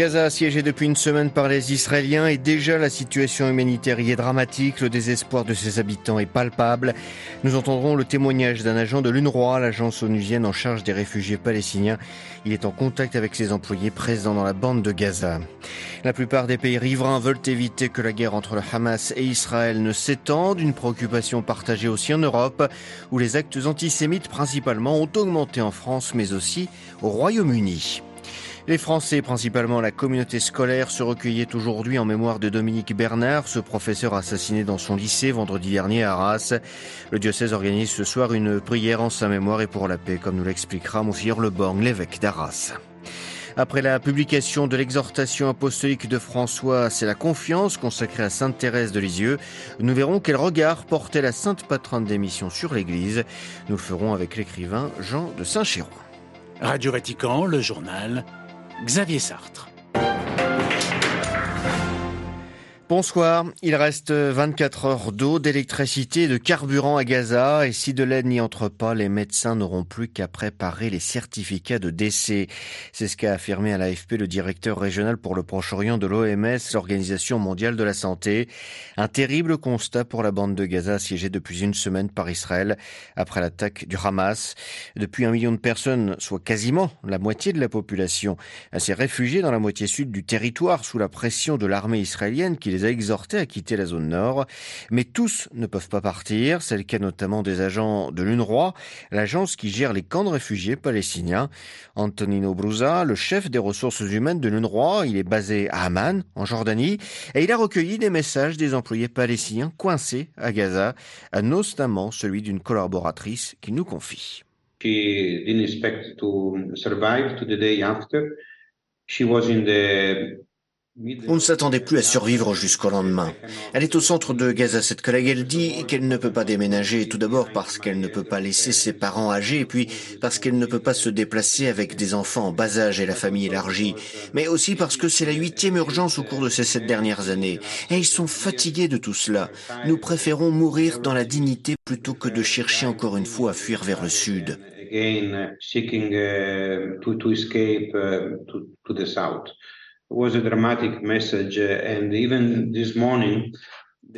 Gaza assiégé depuis une semaine par les Israéliens et déjà la situation humanitaire y est dramatique. Le désespoir de ses habitants est palpable. Nous entendrons le témoignage d'un agent de l'UNRWA, l'agence onusienne en charge des réfugiés palestiniens. Il est en contact avec ses employés présents dans la bande de Gaza. La plupart des pays riverains veulent éviter que la guerre entre le Hamas et Israël ne s'étende, une préoccupation partagée aussi en Europe, où les actes antisémites principalement ont augmenté en France, mais aussi au Royaume-Uni. Les Français, principalement la communauté scolaire, se recueillaient aujourd'hui en mémoire de Dominique Bernard, ce professeur assassiné dans son lycée vendredi dernier à Arras. Le diocèse organise ce soir une prière en sa mémoire et pour la paix, comme nous l'expliquera Monseigneur Leborgne, l'évêque d'Arras. Après la publication de l'exhortation apostolique de François, c'est la confiance consacrée à Sainte Thérèse de Lisieux. Nous verrons quel regard portait la sainte patronne des missions sur l'Église. Nous le ferons avec l'écrivain Jean de Saint-Chéron. Radio Vatican, le journal Xavier Sartre. Bonsoir. Il reste 24 heures d'eau, d'électricité, de carburant à Gaza et si de l'aide n'y entre pas, les médecins n'auront plus qu'à préparer les certificats de décès. C'est ce qu'a affirmé à l'AFP le directeur régional pour le Proche-Orient de l'OMS, l'Organisation mondiale de la santé. Un terrible constat pour la bande de Gaza assiégée depuis une semaine par Israël après l'attaque du Hamas. Depuis un million de personnes, soit quasiment la moitié de la population, s'est réfugiée dans la moitié sud du territoire sous la pression de l'armée israélienne qui les a exhortés à quitter la zone nord. Mais tous ne peuvent pas partir. C'est le cas notamment des agents de l'UNRWA, l'agence qui gère les camps de réfugiés palestiniens. Antonino Brusa, le chef des ressources humaines de l'UNRWA, il est basé à Amman, en Jordanie, et il a recueilli des messages des employés palestiniens coincés à Gaza, notamment celui d'une collaboratrice qui nous confie. On ne s'attendait plus à survivre jusqu'au lendemain. Elle est au centre de Gaza, cette collègue. Elle dit qu'elle ne peut pas déménager, tout d'abord parce qu'elle ne peut pas laisser ses parents âgés, puis parce qu'elle ne peut pas se déplacer avec des enfants en bas âge et la famille élargie, mais aussi parce que c'est la huitième urgence au cours de ces sept dernières années. Et ils sont fatigués de tout cela. Nous préférons mourir dans la dignité plutôt que de chercher encore une fois à fuir vers le sud. Was a dramatic message and even this morning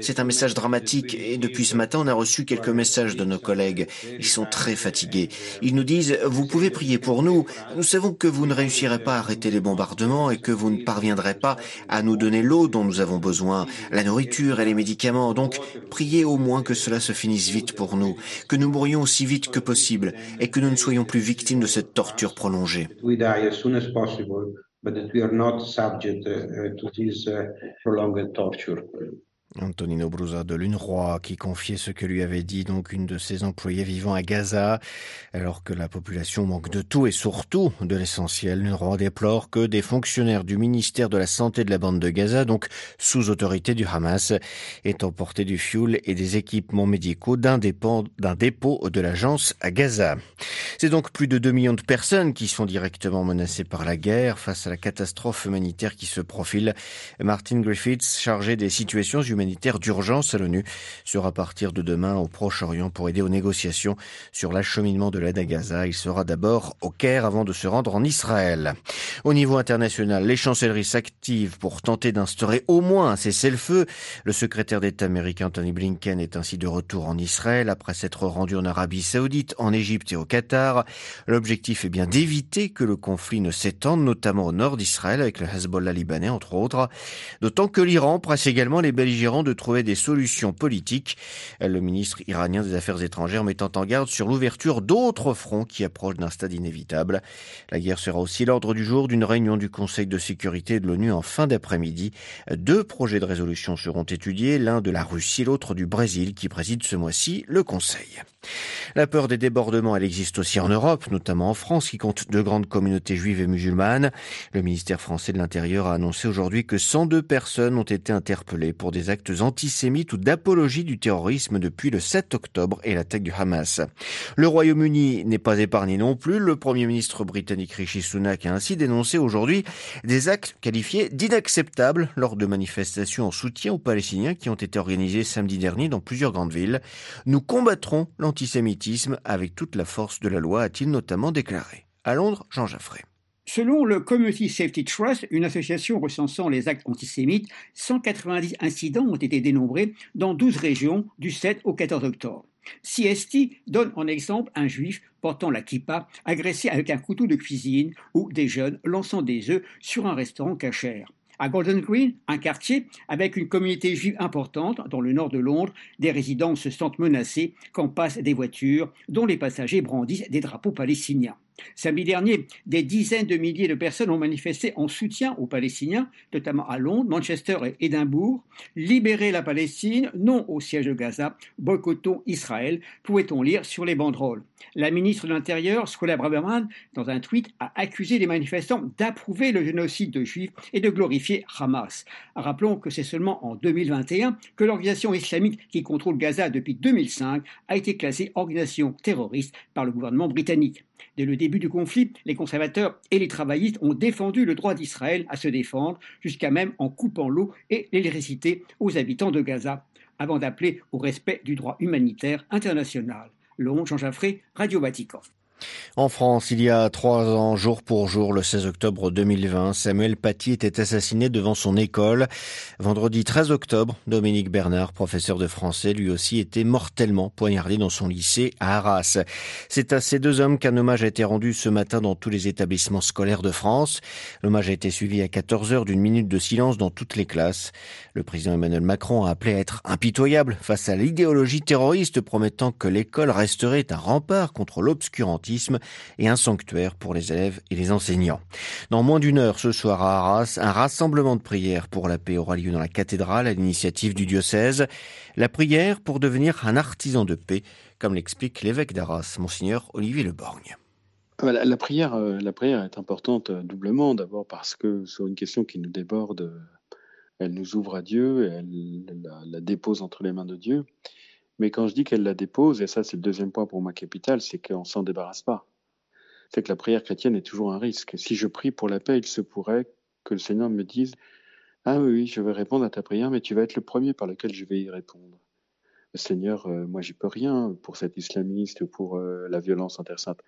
C'est un message dramatique et depuis ce matin, on a reçu quelques messages de nos collègues. Ils sont très fatigués. Ils nous disent, vous pouvez prier pour nous. Nous savons que vous ne réussirez pas à arrêter les bombardements et que vous ne parviendrez pas à nous donner l'eau dont nous avons besoin, la nourriture et les médicaments. Donc, priez au moins que cela se finisse vite pour nous, que nous mourions aussi vite que possible et que nous ne soyons plus victimes de cette torture prolongée but that we are not subject uh, to this uh, prolonged torture. Antonino Brusa de l'UNRWA qui confiait ce que lui avait dit donc une de ses employés vivant à Gaza alors que la population manque de tout et surtout de l'essentiel. L'UNRWA déplore que des fonctionnaires du ministère de la Santé de la bande de Gaza, donc sous autorité du Hamas, aient emporté du fioul et des équipements médicaux d'un dépôt, dépôt de l'agence à Gaza. C'est donc plus de 2 millions de personnes qui sont directement menacées par la guerre face à la catastrophe humanitaire qui se profile. Martin Griffiths, chargé des situations humanitaires humanitaire d'urgence à l'ONU sera à partir de demain au Proche-Orient pour aider aux négociations sur l'acheminement de l'aide à Gaza. Il sera d'abord au Caire avant de se rendre en Israël. Au niveau international, les chancelleries s'activent pour tenter d'instaurer au moins un cessez-le-feu. Le secrétaire d'État américain Tony Blinken est ainsi de retour en Israël après s'être rendu en Arabie Saoudite, en Égypte et au Qatar. L'objectif est bien d'éviter que le conflit ne s'étende, notamment au nord d'Israël avec le Hezbollah libanais entre autres. D'autant que l'Iran presse également les belligérants de trouver des solutions politiques. Le ministre iranien des Affaires étrangères mettant en garde sur l'ouverture d'autres fronts qui approchent d'un stade inévitable. La guerre sera aussi l'ordre du jour d'une réunion du Conseil de sécurité de l'ONU en fin d'après-midi. Deux projets de résolution seront étudiés, l'un de la Russie l'autre du Brésil qui préside ce mois-ci le Conseil. La peur des débordements, elle existe aussi en Europe, notamment en France, qui compte deux grandes communautés juives et musulmanes. Le ministère français de l'Intérieur a annoncé aujourd'hui que 102 personnes ont été interpellées pour des actes antisémites ou d'apologie du terrorisme depuis le 7 octobre et l'attaque du Hamas. Le Royaume-Uni n'est pas épargné non plus. Le Premier ministre britannique Rishi Sunak a ainsi dénoncé aujourd'hui des actes qualifiés d'inacceptables lors de manifestations en soutien aux Palestiniens qui ont été organisées samedi dernier dans plusieurs grandes villes. Nous combattrons l'antisémitisme avec toute la force de la loi, a-t-il notamment déclaré. À Londres, Jean Jaffré. Selon le Community Safety Trust, une association recensant les actes antisémites, 190 incidents ont été dénombrés dans 12 régions du 7 au 14 octobre. CST donne en exemple un juif portant la kippa agressé avec un couteau de cuisine ou des jeunes lançant des œufs sur un restaurant cachère. À Golden Green, un quartier avec une communauté juive importante dans le nord de Londres, des résidents se sentent menacés quand passent des voitures dont les passagers brandissent des drapeaux palestiniens. Samedi dernier, des dizaines de milliers de personnes ont manifesté en soutien aux Palestiniens, notamment à Londres, Manchester et Édimbourg. Libérer la Palestine, non au siège de Gaza, boycottons Israël, pouvait-on lire sur les banderoles. La ministre de l'Intérieur, Schola Braverman, dans un tweet, a accusé les manifestants d'approuver le génocide de Juifs et de glorifier Hamas. Rappelons que c'est seulement en 2021 que l'organisation islamique qui contrôle Gaza depuis 2005 a été classée organisation terroriste par le gouvernement britannique. Dès le début du conflit, les conservateurs et les travaillistes ont défendu le droit d'Israël à se défendre, jusqu'à même en coupant l'eau et l'électricité aux habitants de Gaza, avant d'appeler au respect du droit humanitaire international. Long Jean Jaffré, Radio Vatican. En France, il y a trois ans, jour pour jour, le 16 octobre 2020, Samuel Paty était assassiné devant son école. Vendredi 13 octobre, Dominique Bernard, professeur de français, lui aussi était mortellement poignardé dans son lycée à Arras. C'est à ces deux hommes qu'un hommage a été rendu ce matin dans tous les établissements scolaires de France. L'hommage a été suivi à 14 heures d'une minute de silence dans toutes les classes. Le président Emmanuel Macron a appelé à être impitoyable face à l'idéologie terroriste, promettant que l'école resterait un rempart contre l'obscurantisme et un sanctuaire pour les élèves et les enseignants. Dans moins d'une heure ce soir à Arras, un rassemblement de prières pour la paix aura lieu dans la cathédrale à l'initiative du diocèse. La prière pour devenir un artisan de paix, comme l'explique l'évêque d'Arras, monseigneur Olivier Leborgne. Ah bah, la, prière, euh, la prière est importante euh, doublement, d'abord parce que sur une question qui nous déborde, elle nous ouvre à Dieu, et elle la dépose entre les mains de Dieu. Mais quand je dis qu'elle la dépose, et ça c'est le deuxième point pour ma capitale, c'est qu'on s'en débarrasse pas. C'est que la prière chrétienne est toujours un risque. Si je prie pour la paix, il se pourrait que le Seigneur me dise Ah oui, je vais répondre à ta prière, mais tu vas être le premier par lequel je vais y répondre. Seigneur, euh, moi j'y peux rien pour cet islamiste ou pour euh, la violence intersainte.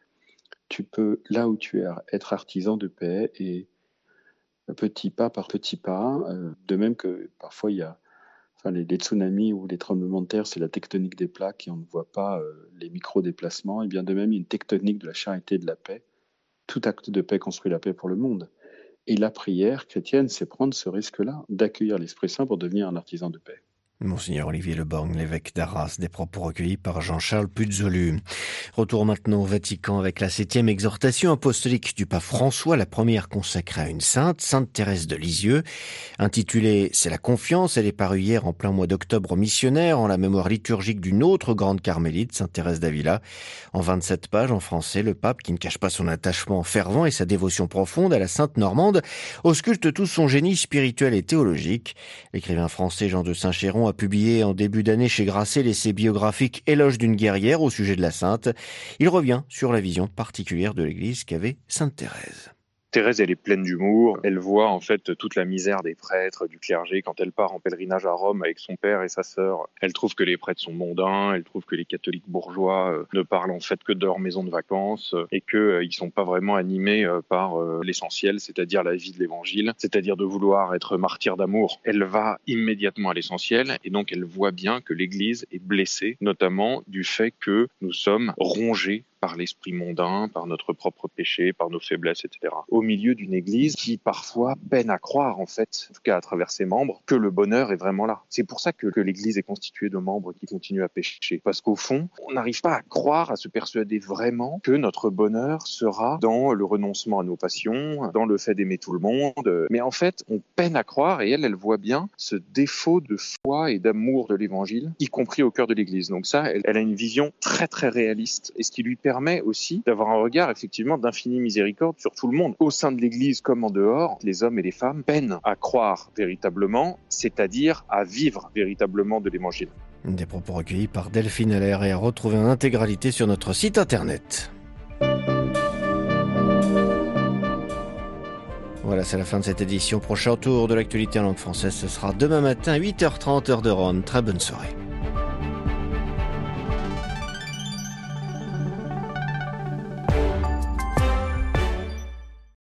Tu peux, là où tu es, être artisan de paix et petit pas par petit pas, euh, de même que parfois il y a les, tsunamis ou les tremblements de terre, c'est la tectonique des plaques et on ne voit pas euh, les micro-déplacements. Et bien de même, une tectonique de la charité et de la paix. Tout acte de paix construit la paix pour le monde. Et la prière chrétienne, c'est prendre ce risque-là, d'accueillir l'Esprit Saint pour devenir un artisan de paix. Monseigneur Olivier Leborgne, l'évêque d'Arras, des propos recueillis par Jean-Charles Puzolu. Retour maintenant au Vatican avec la septième exhortation apostolique du pape François, la première consacrée à une sainte, Sainte Thérèse de Lisieux. Intitulée C'est la confiance, elle est parue hier en plein mois d'octobre missionnaire en la mémoire liturgique d'une autre grande carmélite, Sainte Thérèse d'Avila. En 27 pages en français, le pape, qui ne cache pas son attachement fervent et sa dévotion profonde à la Sainte Normande, ausculte tout son génie spirituel et théologique. L'écrivain français Jean de Saint-Chéron a publié en début d'année chez Grasset l'essai biographique Éloge d'une guerrière au sujet de la sainte. Il revient sur la vision particulière de l'Église qu'avait Sainte Thérèse. Thérèse, elle est pleine d'humour. Elle voit en fait toute la misère des prêtres, du clergé. Quand elle part en pèlerinage à Rome avec son père et sa sœur, elle trouve que les prêtres sont mondains. Elle trouve que les catholiques bourgeois euh, ne parlent en fait que de leur maison de vacances euh, et qu'ils euh, ne sont pas vraiment animés par l'essentiel, c'est-à-dire la vie de l'Évangile, c'est-à-dire de vouloir être martyr d'amour. Elle va immédiatement à l'essentiel et donc elle voit bien que l'Église est blessée, notamment du fait que nous sommes rongés par l'esprit mondain, par notre propre péché, par nos faiblesses, etc. Au milieu d'une église qui parfois peine à croire, en fait, en tout cas à travers ses membres, que le bonheur est vraiment là. C'est pour ça que, l'église est constituée de membres qui continuent à pécher. Parce qu'au fond, on n'arrive pas à croire, à se persuader vraiment que notre bonheur sera dans le renoncement à nos passions, dans le fait d'aimer tout le monde. Mais en fait, on peine à croire et elle, elle voit bien ce défaut de foi et d'amour de l'évangile, y compris au cœur de l'église. Donc ça, elle, elle a une vision très très réaliste et ce qui lui permet aussi d'avoir un regard effectivement d'infinie miséricorde sur tout le monde, au sein de l'église comme en dehors. Les hommes et les femmes peinent à croire véritablement, c'est-à-dire à vivre véritablement de l'évangile. Des propos recueillis par Delphine Heller et à retrouver en intégralité sur notre site internet. Voilà, c'est la fin de cette édition. Prochain tour de l'actualité en langue française, ce sera demain matin, 8h30 heure de Rome. Très bonne soirée.